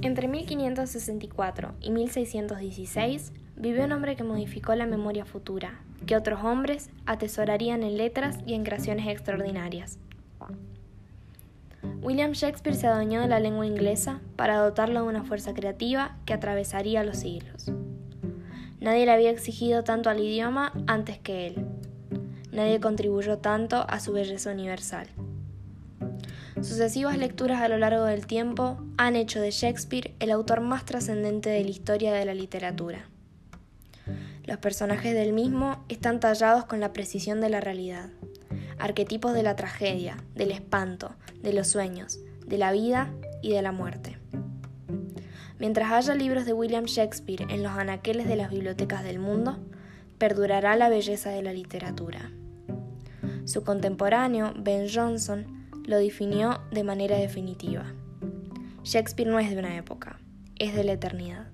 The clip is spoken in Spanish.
Entre 1564 y 1616 vivió un hombre que modificó la memoria futura, que otros hombres atesorarían en letras y en creaciones extraordinarias. William Shakespeare se adueñó de la lengua inglesa para dotarlo de una fuerza creativa que atravesaría los siglos. Nadie le había exigido tanto al idioma antes que él. Nadie contribuyó tanto a su belleza universal. Sucesivas lecturas a lo largo del tiempo han hecho de Shakespeare el autor más trascendente de la historia de la literatura. Los personajes del mismo están tallados con la precisión de la realidad, arquetipos de la tragedia, del espanto, de los sueños, de la vida y de la muerte. Mientras haya libros de William Shakespeare en los anaqueles de las bibliotecas del mundo, perdurará la belleza de la literatura. Su contemporáneo, Ben Jonson, lo definió de manera definitiva. Shakespeare no es de una época, es de la eternidad.